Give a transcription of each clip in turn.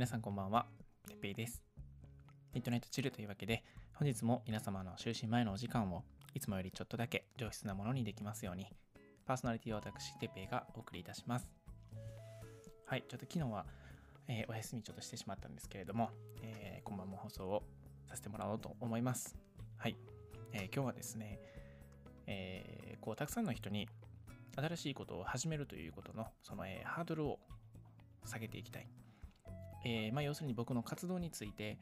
皆さんこんばんは、てっぺいです。ミッドナイトチルというわけで、本日も皆様の就寝前のお時間をいつもよりちょっとだけ上質なものにできますように、パーソナリティは私、てっぺいがお送りいたします。はい、ちょっと昨日は、えーお休みちょっとしてしまったんですけれども、えー今晩も放送をさせてもらおうと思います。はい、えー今日はですね、えーこうたくさんの人に新しいことを始めるということのその、えーハードルを下げていきたい。えーまあ、要するに僕の活動について、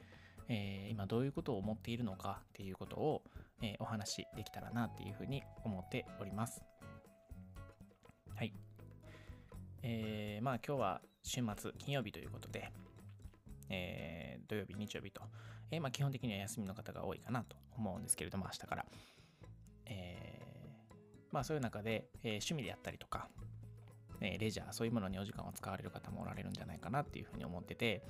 えー今どういうことを思っているのかっていうことを、えーお話しできたらなっていうふうに思っております。はい。えーまあ今日は週末金曜日ということで、えー土曜日、日曜日と、えまあ、基本的には休みの方が多いかなと思うんですけれども、明日から。えまあそういう中で、え趣味であったりとか、えーレジャー、そういうものにお時間を使われる方もおられるんじゃないかなっていうふうに思ってて、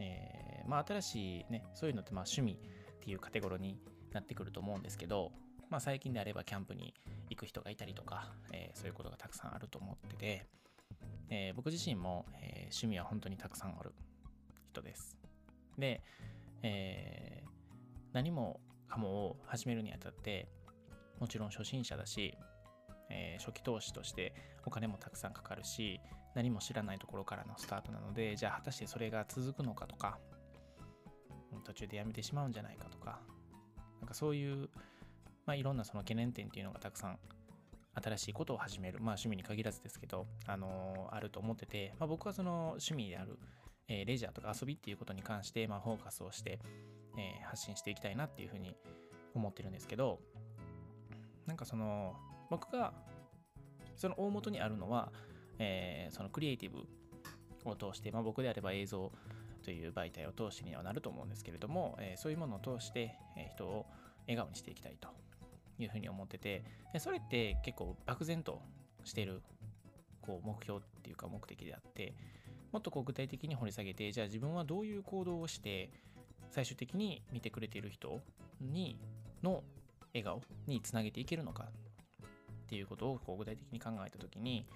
えーまあ新しいね、そういうのってまあ趣味っていうカテゴリーになってくると思うんですけど、まあ最近であればキャンプに行く人がいたりとか、えーそういうことがたくさんあると思ってて、えー僕自身も、えー趣味は本当にたくさんある人です。で、えー何もかもを始めるにあたって、もちろん初心者だし、えー初期投資としてお金もたくさんかかるし何も知らないところからのスタートなのでじゃあ果たしてそれが続くのかとか途中でやめてしまうんじゃないかとかなんかそういう、まあ、いろんなその懸念点っていうのがたくさん新しいことを始めるまあ趣味に限らずですけど、あのーあると思ってて、まあ、僕はその趣味である、えーレジャーとか遊びっていうことに関して、まあ、フォーカスをして、えー発信していきたいなっていうふうに思ってるんですけどなんかその僕がその大元にあるのは、えーそのクリエイティブを通して、まあ、僕であれば映像という媒体を通してにはなると思うんですけれども、えーそういうものを通して、えー人を笑顔にしていきたいというふうに思っててそれって結構漠然としてるこう目標っていうか目的であってもっとこう具体的に掘り下げてじゃあ自分はどういう行動をして最終的に見てくれている人にの笑顔につなげていけるのかっていうことをこう具体的に考えた時に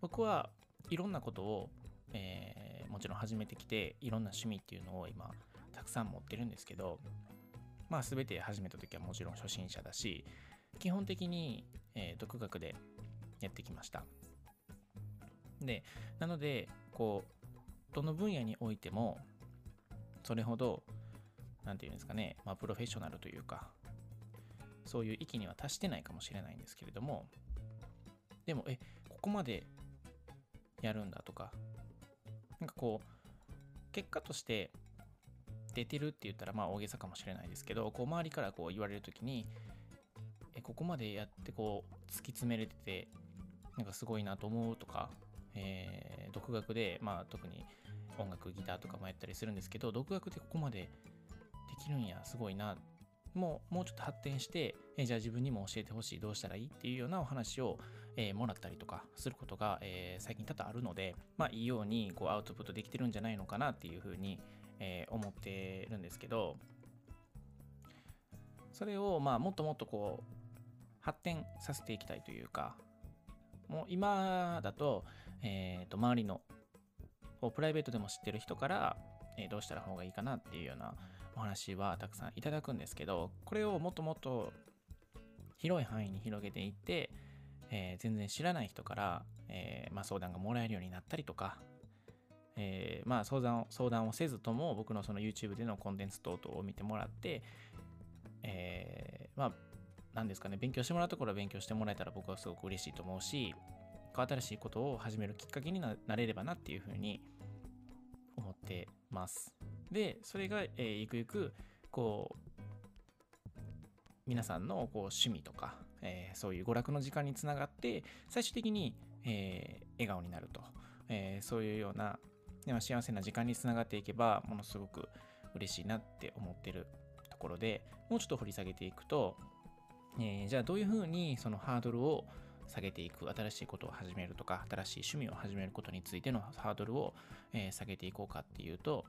僕はいろんなことを、えーもちろん始めてきていろんな趣味っていうのを今たくさん持ってるんですけどまあ全て始めた時はもちろん初心者だし基本的に、えー独学でやってきました。でなのでこうどの分野においてもそれほど何て言うんですかね、まあ、プロフェッショナルというかそういう域には達してないかもしれないんですけれどもでもえここまでやるんだとかなんかこう結果として出てるって言ったらまあ大げさかもしれないですけどこう周りからこう言われる時にえここまでやってこう突き詰めれててなんかすごいなと思うとか、えー独学でまあ特に音楽ギターとかもやったりするんですけど独学でここまでできるんやすごいなもうもうちょっと発展して、えーじゃあ自分にも教えてほしいどうしたらいいっていうようなお話を、えーもらったりとかすることが、えー最近多々あるのでまあいいようにこうアウトプットできてるんじゃないのかなっていうふうに、え思ってるんですけどそれをまあもっともっとこう発展させていきたいというかもう今だと,、えーと周りのプライベートでも知ってる人から、えどうしたら方がいいかなっていうようなお話はたくさんいただくんですけどこれをもっともっと広い範囲に広げていって、えー全然知らない人から、えーまあ、相談がもらえるようになったりとか、えーまあ、相談を相談をせずとも僕のその YouTube でのコンテンツ等々を見てもらって、えまあ何ですかね勉強してもらうところは勉強してもらえたら僕はすごく嬉しいと思うし新しいことを始めるきっかけにななれればなっていうふうに思ってます。でそれが、えーゆくゆくこう皆さんのこう趣味とか、えーそういう娯楽の時間につながって最終的に、えー笑顔になると、えそういうようなでも幸せな時間につながっていけばものすごく嬉しいなって思ってるところでもうちょっと掘り下げていくと、えーじゃあどういうふうにそのハードルを下げていく新しいことを始めるとか新しい趣味を始めることについてのハードルを、えー下げていこうかっていうと、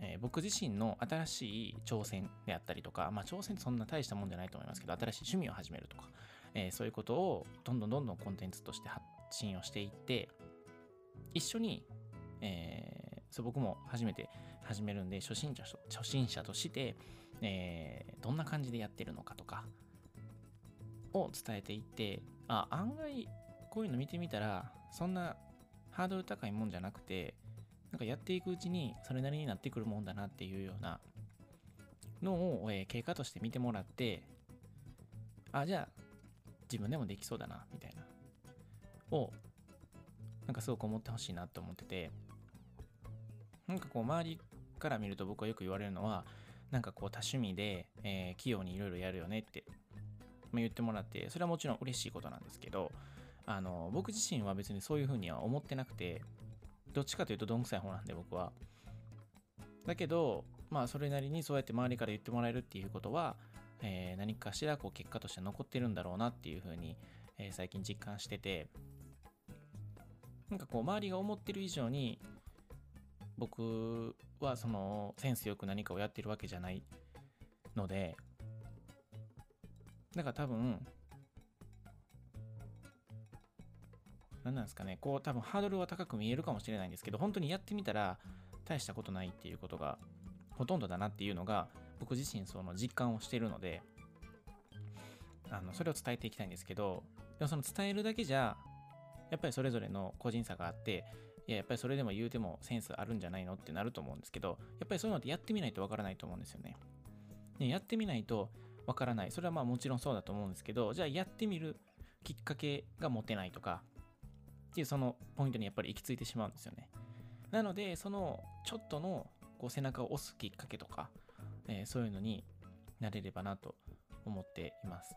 えー僕自身の新しい挑戦であったりとか、まあ、挑戦ってそんな大したもんじゃないと思いますけど新しい趣味を始めるとか、えーそういうことをどんどんどんどんコンテンツとして発信をしていって一緒にえー、そう僕も初めて始めるんで初心者初心者として、えー、どんな感じでやってるのかとかを伝えていってあ案外こういうの見てみたらそんなハードル高いもんじゃなくてなんかやっていくうちにそれなりになってくるもんだなっていうようなのを、えー、経過として見てもらってあじゃあ自分でもできそうだなみたいなをなんかすごく思ってほしいなと思っててなんかこう周りから見ると僕はよく言われるのはなんかこう多趣味で、えー、器用にいろいろやるよねって言ってもらってそれはもちろん嬉しいことなんですけどあの僕自身は別にそういうふうには思ってなくてどっちかというとどんくさい方なんで僕は。だけどまあそれなりにそうやって周りから言ってもらえるっていうことは、えー、何かしらこう結果として残ってるんだろうなっていうふうに、えー、最近実感しててなんかこう周りが思ってる以上に僕はそのセンスよく何かをやってるわけじゃないのでだから多分何なんですかねこう多分ハードルは高く見えるかもしれないんですけど本当にやってみたら大したことないっていうことがほとんどだなっていうのが僕自身その実感をしているのであのそれを伝えていきたいんですけどでもその伝えるだけじゃやっぱりそれぞれの個人差があっていややっぱりそれでも言うてもセンスあるんじゃないのってなると思うんですけどやっぱりそういうのってやってみないとわからないと思うんですよね。ねやってみないとわからないそれはまあもちろんそうだと思うんですけどじゃあやってみるきっかけが持てないとかっていうそのポイントにやっぱり行き着いてしまうんですよね。なのでそのちょっとのこう背中を押すきっかけとか、えー、そういうのになれればなと思っています。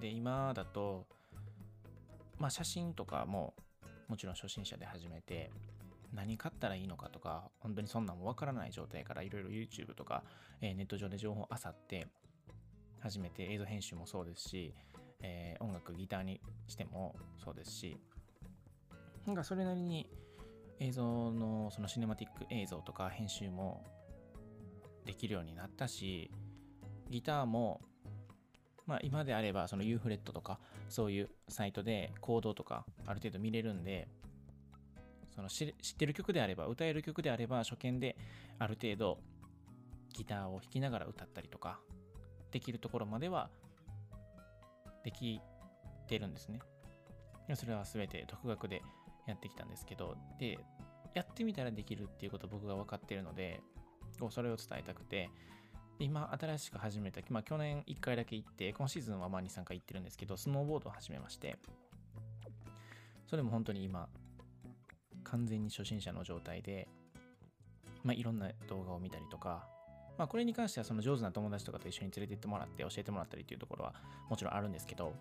で今だとまあ写真とかももちろん初心者で始めて何買ったらいいのかとか本当にそんなんもわからない状態からいろいろ YouTube とか、えー、ネット上で情報を漁って始めて映像編集もそうですし、えー、音楽ギターにしてもそうですしなんかそれなりに映像のそのシネマティック映像とか編集もできるようになったしギターもまあ今であればその U フレットとかそういうサイトでコードとかある程度見れるんでその知ってる曲であれば歌える曲であれば初見である程度ギターを弾きながら歌ったりとかできるところまではできてるんですね。それは全て独学でやってきたんですけど、で、やってみたらできるっていうこと僕が分かってるので、それを伝えたくて、今新しく始めた、まあ去年1回だけ行って、今シーズンはまあ2、3回行ってるんですけど、スノーボードを始めまして、それも本当に今、完全に初心者の状態で、まあいろんな動画を見たりとか、まあこれに関してはその上手な友達とかと一緒に連れて行ってもらって教えてもらったりっていうところはもちろんあるんですけど、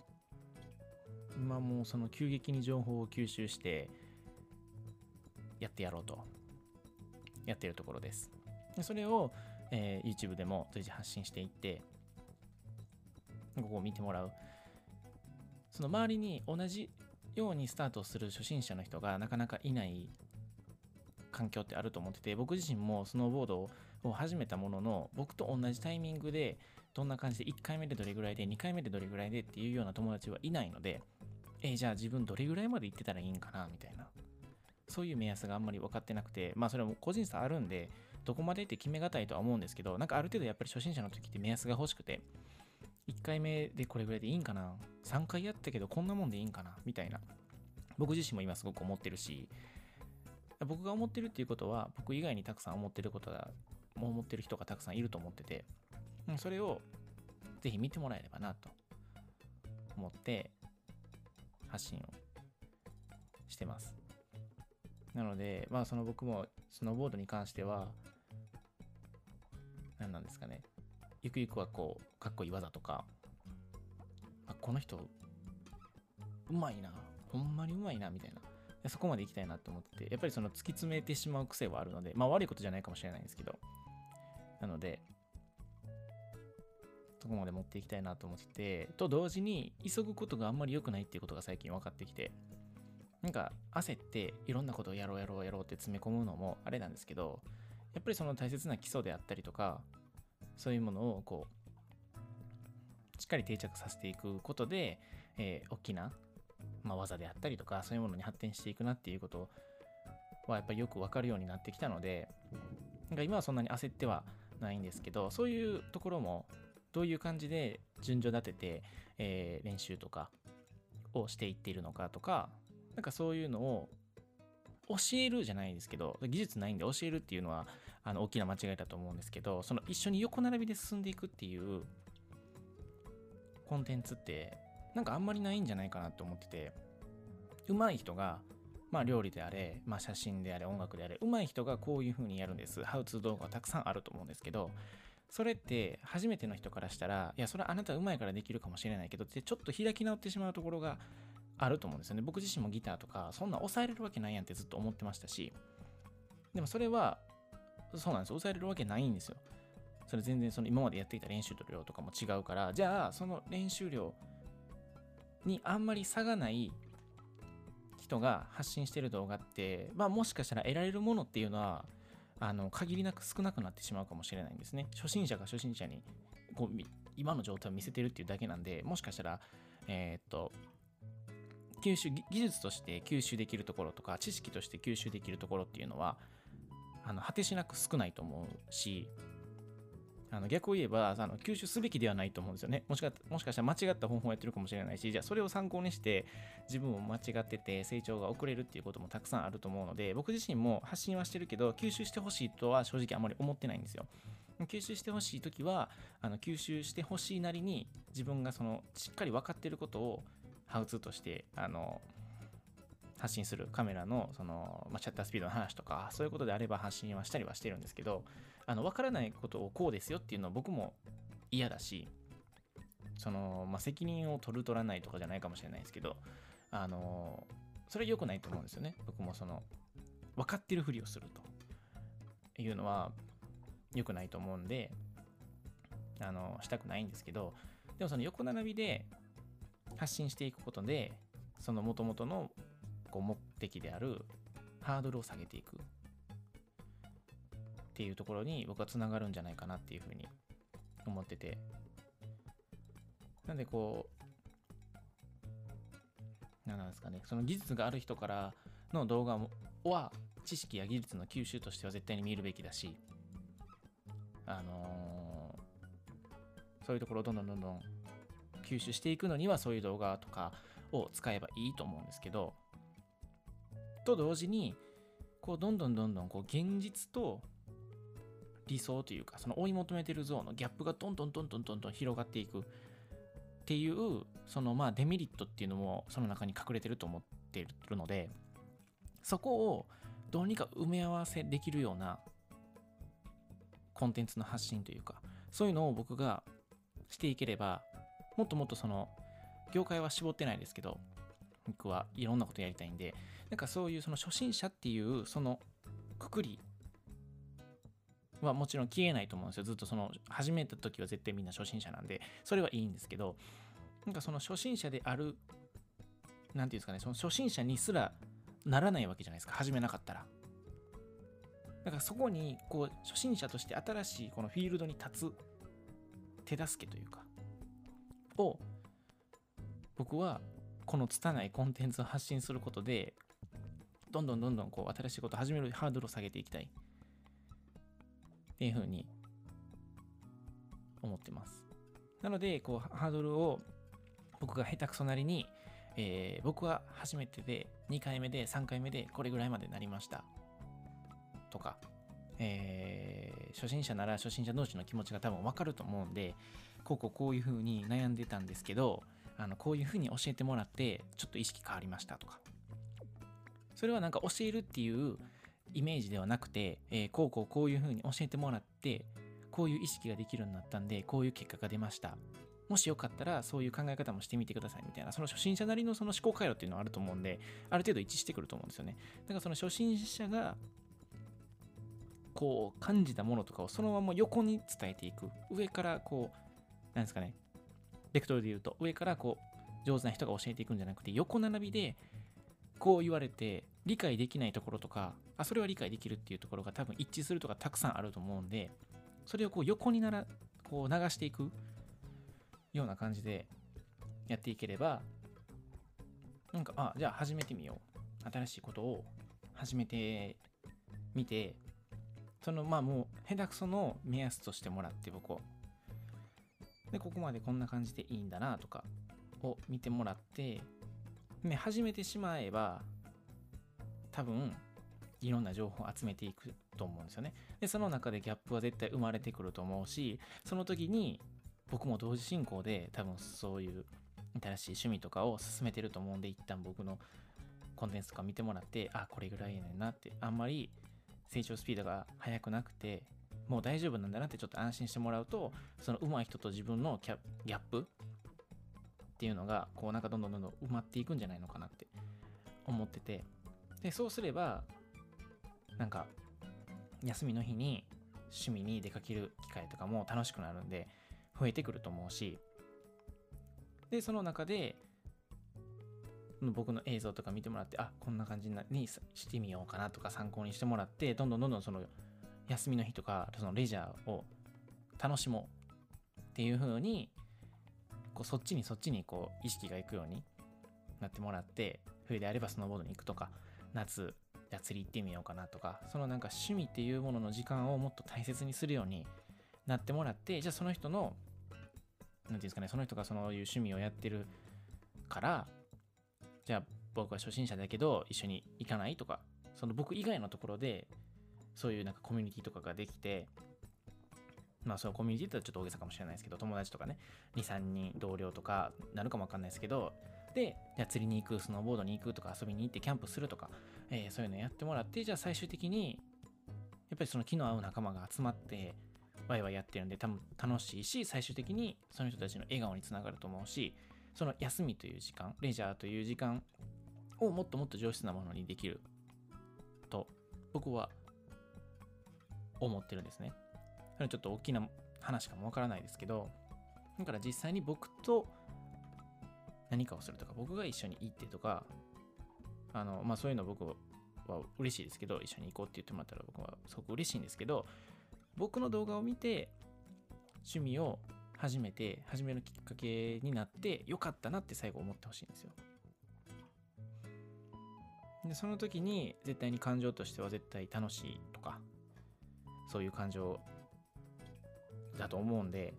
今もうその急激に情報を吸収してやってやろうとやってるところです。でそれを、えー、YouTube でも随時発信していってここを見てもらう。その周りに同じようにスタートする初心者の人がなかなかいない環境ってあると思ってて僕自身もスノーボードを始めたものの僕と同じタイミングでどんな感じで1回目でどれぐらいで2回目でどれぐらいでっていうような友達はいないのでえー、じゃあ自分どれぐらいまで行ってたらいいんかなみたいな。そういう目安があんまり分かってなくて、まあそれも個人差あるんで、どこまでって決めがたいとは思うんですけど、なんかある程度やっぱり初心者の時って目安が欲しくて、1回目でこれぐらいでいいんかな ?3 回やったけどこんなもんでいいんかな？みたいな。僕自身も今すごく思ってるし、僕が思ってるっていうことは、僕以外にたくさん思ってることが、思ってる人がたくさんいると思ってて、それをぜひ見てもらえればなと思って、発信をしてます。なので、まあその僕もスノーボードに関しては、何なんですかね。ゆくゆくはこう、かっこいい技とか、あ、この人、うまいな。ほんまにうまいな、みたいな。そこまで行きたいなと思ってて、やっぱりその突き詰めてしまう癖はあるので、まあ悪いことじゃないかもしれないんですけど、なので、とこまで持っていきたいなと思ってて、と同時に急ぐことがあんまり良くないっていうことが最近分かってきて、なんか焦っていろんなことをやろうやろうやろうって詰め込むのもあれなんですけど、やっぱりその大切な基礎であったりとか、そういうものをこう、しっかり定着させていくことで、えー、大きなまあ、技であったりとかそういうものに発展していくなっていうことはやっぱりよく分かるようになってきたのでなんか今はそんなに焦ってはないんですけどそういうところもどういう感じで順序立てて、えー、練習とかをしていっているのかとかなんかそういうのを教えるじゃないですけど技術ないんで教えるっていうのはあの大きな間違いだと思うんですけどその一緒に横並びで進んでいくっていうコンテンツってなんかあんまりないんじゃないかなと思ってて上手い人がまあ料理であれ、まあ写真であれ、音楽であれ、上手い人がこういう風にやるんです。ハウツー動画はたくさんあると思うんですけど、それって初めての人からしたら、いや、それはあなた上手いからできるかもしれないけどってちょっと開き直ってしまうところがあると思うんですよね。僕自身もギターとか、そんな抑えれるわけないやんってずっと思ってましたし、でもそれは、そうなんです抑えれるわけないんですよ。それ全然その今までやっていた練習と量とかも違うから、じゃあその練習量にあんまり差がない人が発信してる動画って、まあもしかしたら得られるものっていうのは、あの限りなく少なくなってしまうかもしれないんですね。初心者が初心者にこう今の状態を見せてるっていうだけなんで、もしかしたら、えー、っと、吸収、技術として吸収できるところとか、知識として吸収できるところっていうのは、あの果てしなく少ないと思うし、あの逆を言えばあの吸収すべきではないと思うんですよねもしか。もしかしたら間違った方法をやってるかもしれないし、じゃあそれを参考にして自分も間違ってて成長が遅れるっていうこともたくさんあると思うので、僕自身も発信はしてるけど、吸収してほしいとは正直あまり思ってないんですよ。吸収してほしいときは、あの吸収してほしいなりに自分がそのしっかり分かってることをハウツーとしてあの発信するカメラのその、まあ、シャッタースピードの話とかそういうことであれば発信はしたりはしてるんですけどあの分からないことをこうですよっていうのは僕も嫌だしその、まあ、責任を取る取らないとかじゃないかもしれないですけどあのそれは良くないと思うんですよね。僕もその分かってるふりをするというのは良くないと思うんであのしたくないんですけどでもその横並びで発信していくことでその元々のこう目的であるハードルを下げていく。っていうところに僕はつながるんじゃないかなっていうふうに思ってて。なんでこう何なんですかね。その技術がある人からの動画は知識や技術の吸収としては絶対に見るべきだしあのー、そういうところをどんどんどんどん吸収していくのにはそういう動画とかを使えばいいと思うんですけどと同時にこうどんどんどんどんこう現実と理想というかその追い求めてる像のギャップがどんどんどんどんどんどん広がっていくっていうそのまあデメリットっていうのもその中に隠れてると思ってるのでそこをどうにか埋め合わせできるようなコンテンツの発信というかそういうのを僕がしていければもっともっとその業界は絞ってないですけど僕はいろんなことやりたいんでなんかそういうその初心者っていうそのくくりはもちろん消えないと思うんですよ。ずっとその始めた時は絶対みんな初心者なんで、それはいいんですけど、なんかその初心者である、なんていうんですかね、その初心者にすらならないわけじゃないですか、始めなかったら。だからそこに、こう、初心者として新しいこのフィールドに立つ手助けというか、を、僕はこの拙いコンテンツを発信することでどんどんどんどんこう新しいことを始めるハードルを下げていきたいっていうふうに思ってます。なので、こうハードルを僕が下手くそなりに、えー、僕は初めてで2回目で3回目でこれぐらいまでなりましたとか、えー、初心者なら初心者同士の気持ちが多分わかると思うんでこうこうこういうふうに悩んでたんですけどあのこういうふうに教えてもらってちょっと意識変わりましたとか。それはなんか教えるっていうイメージではなくて、えー、こうこうこういうふうに教えてもらってこういう意識ができるようになったんでこういう結果が出ました。もしよかったらそういう考え方もしてみてくださいみたいな。その初心者なりのその思考回路っていうのはあると思うんである程度一致してくると思うんですよね。だからその初心者がこう感じたものとかをそのまま横に伝えていく。上からこうなんですかね。ベクトルで言うと上からこう上手な人が教えていくんじゃなくて横並びでこう言われて理解できないところとかあそれは理解できるっていうところが多分一致するとかたくさんあると思うんでそれをこう横にならこう流していくような感じでやっていければなんかあじゃあ始めてみよう。新しいことを始めてみてそのまあもう下手くその目安としてもらって僕を。でここまでこんな感じでいいんだなとかを見てもらってね始めてしまえば多分いろんな情報を集めていくと思うんですよね。でその中でギャップは絶対生まれてくると思うしその時に僕も同時進行で多分そういう新しい趣味とかを進めてると思うんで一旦僕のコンテンツとか見てもらってあこれぐらいやねんなってあんまり成長スピードが速くなくてもう大丈夫なんだなってちょっと安心してもらうとその上手い人と自分のギャップっていうのがこうなんかどんどんどんどん埋まっていくんじゃないのかなって思ってて。でそうすればなんか休みの日に趣味に出かける機会とかも楽しくなるんで増えてくると思うし。でその中で僕の映像とか見てもらってあこんな感じにしてみようかなとか参考にしてもらってどんどんどんどんその休みの日とかそのレジャーを楽しもうっていう風にこうそっちにそっちにこう意識がいくようになってもらって冬であればスノーボードに行くとか夏じゃ釣り行ってみようかなとかそのなんか趣味っていうものの時間をもっと大切にするようになってもらってじゃあその人の何ていうんですかねその人がそういう趣味をやってるからじゃあ僕は初心者だけど一緒に行かないとかその僕以外のところでそういうなんかコミュニティとかができてまあそのコミュニティってちょっと大げさかもしれないですけど友達とかね23人同僚とかなるかもわかんないですけどでじゃあ釣りに行くスノーボードに行くとか遊びに行ってキャンプするとか、えー、そういうのやってもらってじゃあ最終的にやっぱりその気の合う仲間が集まってワイワイやってるんで多分楽しいし最終的にその人たちの笑顔につながると思うしその休みという時間レジャーという時間をもっともっと上質なものにできると僕は思ってるんですね。ちょっと大きな話かもわからないですけどだから実際に僕と何かをするとか僕が一緒に行ってとかあのまあそういうの僕は嬉しいですけど一緒に行こうって言ってもらったら僕はすごく嬉しいんですけど僕の動画を見て趣味を初めて始めるきっかけになってよかったなって最後思ってほしいんですよ。でその時に絶対に感情としては絶対楽しいとかそういう感情だと思うんで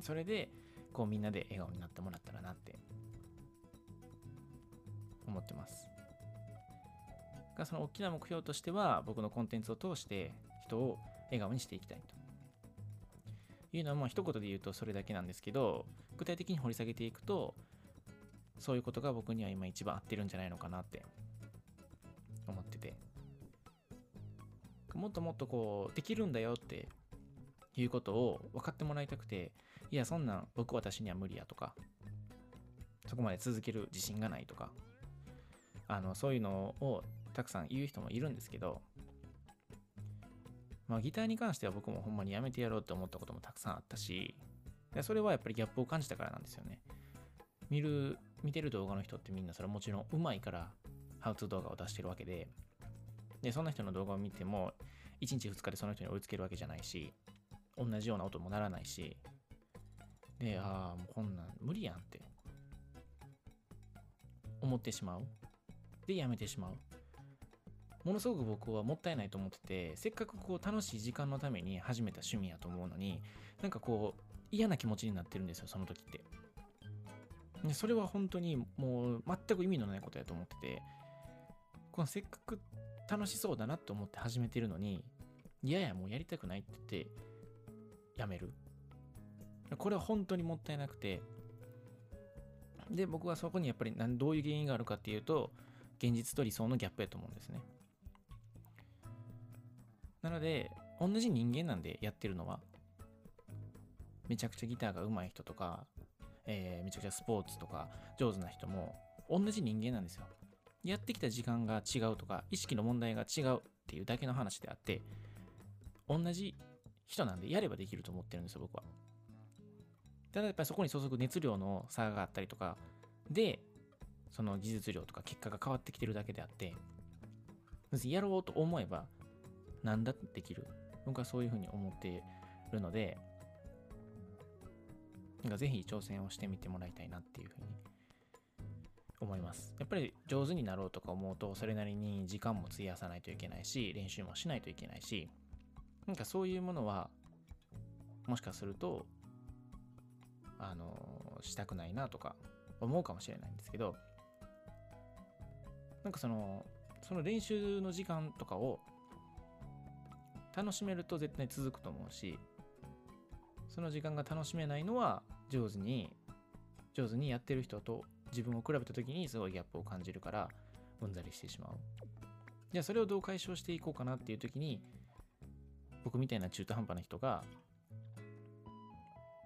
それでこうみんなで笑顔になってもらったらなって思ってます。がその大きな目標としては僕のコンテンツを通して人を笑顔にしていきたいと。いうのはもう一言で言うとそれだけなんですけど具体的に掘り下げていくとそういうことが僕には今一番合ってるんじゃないのかなってもっともっとこうできるんだよっていうことを分かってもらいたくていやそんなん僕私には無理やとかそこまで続ける自信がないとかあのそういうのをたくさん言う人もいるんですけどまあ、ギターに関しては僕もほんまにやめてやろうって思ったこともたくさんあったし、それはやっぱりギャップを感じたからなんですよね。見る、見てる動画の人ってみんなそれはもちろん上手いから、ハウツー動画を出してるわけで、で、そんな人の動画を見ても、1日2日でその人に追いつけるわけじゃないし、同じような音もならないし、で、ああ、もうこんなん無理やんって、思ってしまう。で、やめてしまう。ものすごく僕はもったいないと思っててせっかくこう楽しい時間のために始めた趣味やと思うのになんかこう嫌な気持ちになってるんですよその時ってでそれは本当にもう全く意味のないことやと思っててこのせっかく楽しそうだなって思って始めてるのにいやいやもうやりたくないって言ってやめる。これは本当にもったいなくて。で僕はそこにやっぱりどういう原因があるかっていうと現実と理想のギャップやと思うんですね。なので、同じ人間なんでやってるのは、めちゃくちゃギターが上手い人とか、えー、めちゃくちゃスポーツとか上手な人も同じ人間なんですよ。やってきた時間が違うとか、意識の問題が違うっていうだけの話であって、同じ人なんでやればできると思ってるんですよ、僕は。ただやっぱりそこに注ぐ熱量の差があったりとか、で、その技術量とか結果が変わってきてるだけであって、やろうと思えば何だってできる。僕はそういうふうに思っているので、なんかぜひ挑戦をしてみてもらいたいなっていうふうに思います。やっぱり上手になろうとか思うと、それなりに時間も費やさないといけないし、練習もしないといけないし、なんかそういうものは、もしかすると、あの、したくないなとか思うかもしれないんですけど、なんかその、その練習の時間とかを楽しめると絶対続くと思うし、その時間が楽しめないのは上手に、上手にやってる人と自分を比べた時にすごいギャップを感じるからうんざりしてしまう。じゃあそれをどう解消していこうかなっていう時に僕みたいな中途半端な人が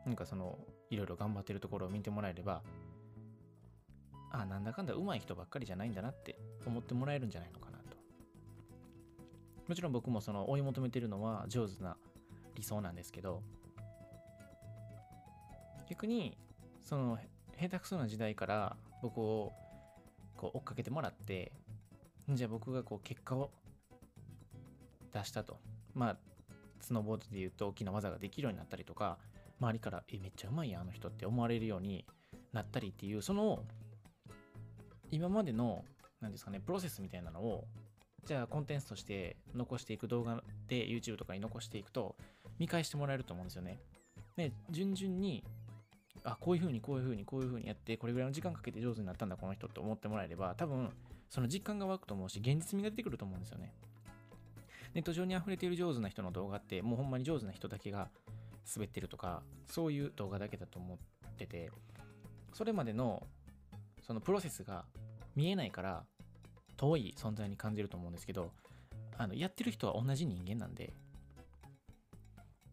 なんかそのいろいろ頑張ってるところを見てもらえればあなんだかんだ上手い人ばっかりじゃないんだなって思ってもらえるんじゃないのかなと。もちろん僕もその追い求めてるのは上手な理想なんですけど逆にその下手くそな時代から僕をこう追っかけてもらってじゃあ僕がこう結果を出したとまあスノーボードで言うと大きな技ができるようになったりとか周りからえめっちゃうまいやあの人って思われるようになったりっていうその今までの何ですかねプロセスみたいなのをじゃあコンテンツとして残していく動画で YouTube とかに残していくと見返してもらえると思うんですよね。で順々にあこういう風にこういう風にこういう風にやってこれぐらいの時間かけて上手になったんだこの人って思ってもらえれば多分その実感が湧くと思うし現実味が出てくると思うんですよね。ネット上に溢れている上手な人の動画ってもうほんまに上手な人だけが滑ってるとかそういう動画だけだと思っててそれまでのそのプロセスが見えないから遠い存在に感じると思うんですけどあのやってる人は同じ人間なんで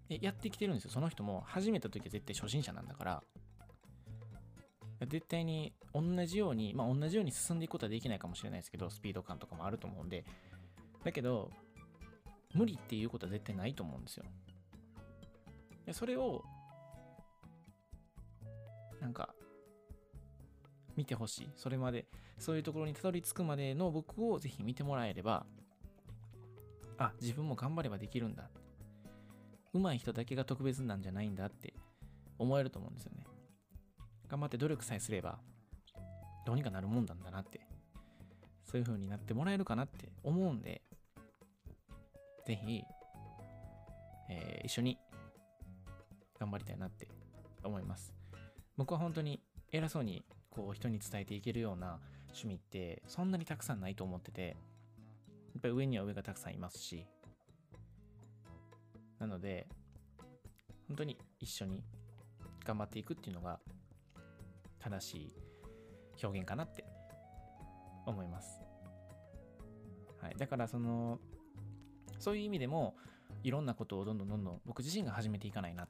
やってきてるんですよその人も始めた時は絶対初心者なんだから絶対に同じようにまあ同じように進んでいくことはできないかもしれないですけどスピード感とかもあると思うんで。だけど無理っていうことは絶対ないと思うんですよ。でそれをなんか見てほしい。それまでそういうところにたどり着くまでの僕をぜひ見てもらえればあ自分も頑張ればできるんだ。上手い人だけが特別なんじゃないんだって思えると思うんですよね。頑張って努力さえすればどうにかなるもんなんだなってそういう風になってもらえるかなって思うんでぜひ、えー一緒に頑張りたいなって思います。僕は本当に偉そうにこう人に伝えていけるような趣味ってそんなにたくさんないと思っててやっぱり上には上がたくさんいますしなので本当に一緒に頑張っていくっていうのが正しい表現かなって思います。はい、だからそのそういう意味でもいろんなことをどんどんどんどん僕自身が始めていかないな、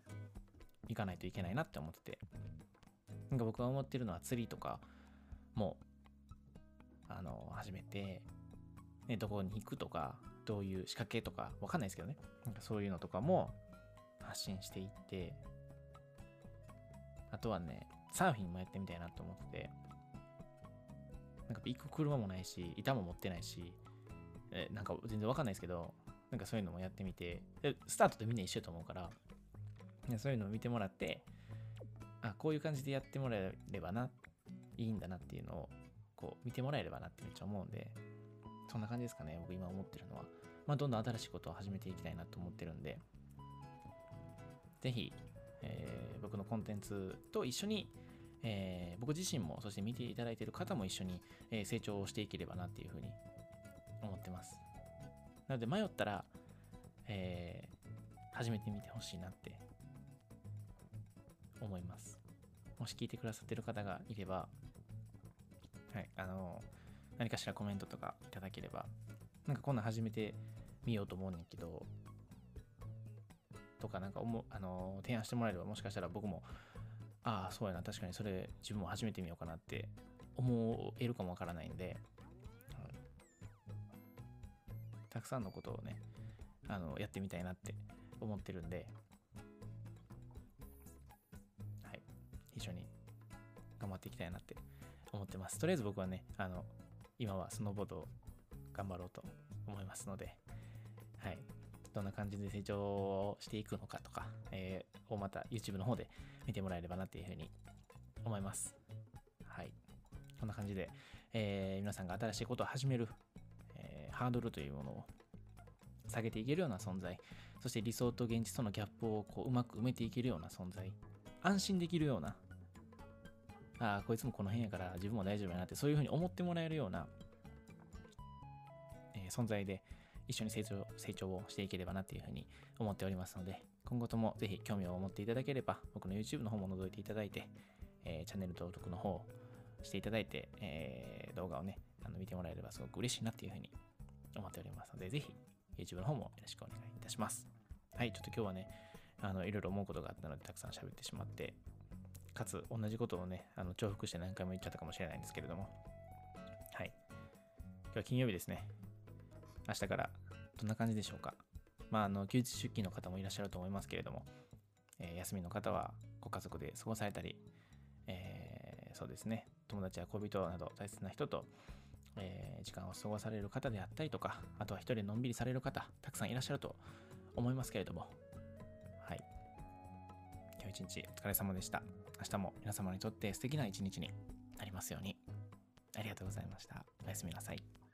いかないといけないなって思ってて。なんか僕が思ってるのは釣りとかも、あの、始めて、ね、どこに行くとか、どういう仕掛けとか、わかんないですけどね。なんかそういうのとかも発信していって、あとはね、サーフィンもやってみたいなと思ってて、なんか行く車もないし、板も持ってないし、えなんか全然わかんないですけど、なんかそういうのもやってみて、でスタートとみんな一緒だと思うから、そういうのを見てもらって、あ、こういう感じでやってもらえればな、いいんだなっていうのを、こう見てもらえればなってめっちゃ思うんで、そんな感じですかね、僕今思ってるのは。まあ、どんどん新しいことを始めていきたいなと思ってるんで、ぜひ、えー僕のコンテンツと一緒に、えー僕自身も、そして見ていただいている方も一緒に、え成長していければなっていうふうに思ってます。なので迷ったら、えー始めてみてほしいなって思います。もし聞いてくださってる方がいれば、はい、あの、何かしらコメントとかいただければ、なんかこんなん始めてみようと思うねんけど、とかなんか思う、あの、提案してもらえれば、もしかしたら僕も、ああ、そうやな、確かにそれ自分も始めてみようかなって思えるかもわからないんで、はい。たくさんのことをね、あの、やってみたいなって思ってるんで、はい、一緒に頑張っていきたいなって思ってます。とりあえず僕はね、あの、今はスノーボードを頑張ろうと思いますので、はい、どんな感じで成長していくのかとか、えーをまた YouTube の方で見てもらえればなっていうふうに思います。はい。こんな感じで、えー皆さんが新しいことを始める、えーハードルというものを下げていけるような存在、そして理想と現実とのギャップをこううまく埋めていけるような存在、安心できるような、ああ、こいつもこの辺やから自分も大丈夫やなって、そういうふうに思ってもらえるような、えー存在で一緒に成長成長をしていければなっていうふうに思っておりますので、今後ともぜひ興味を持っていただければ、僕の YouTube の方も覗いていただいて、えーチャンネル登録の方をしていただいて、えー動画をね、あの見てもらえればすごく嬉しいなっていうふうに思っておりますので、ぜひ YouTube の方もよろしくお願いいたします。はい、ちょっと今日はね、あのいろいろ思うことがあったので、たくさん喋ってしまって、かつ同じことをね、あの重複して何回も言っちゃったかもしれないんですけれども、はい。今日は金曜日ですね。明日からどんな感じでしょうか？まあ、あの休日出勤の方もいらっしゃると思いますけれども、えー休みの方はご家族で過ごされたり、えーそうですね、友達や恋人など大切な人と、えー時間を過ごされる方であったりとか、あとは一人でのんびりされる方、たくさんいらっしゃると思いますけれども、はい。今日一日お疲れ様でした。明日も皆様にとって素敵な一日になりますように。ありがとうございました。おやすみなさい。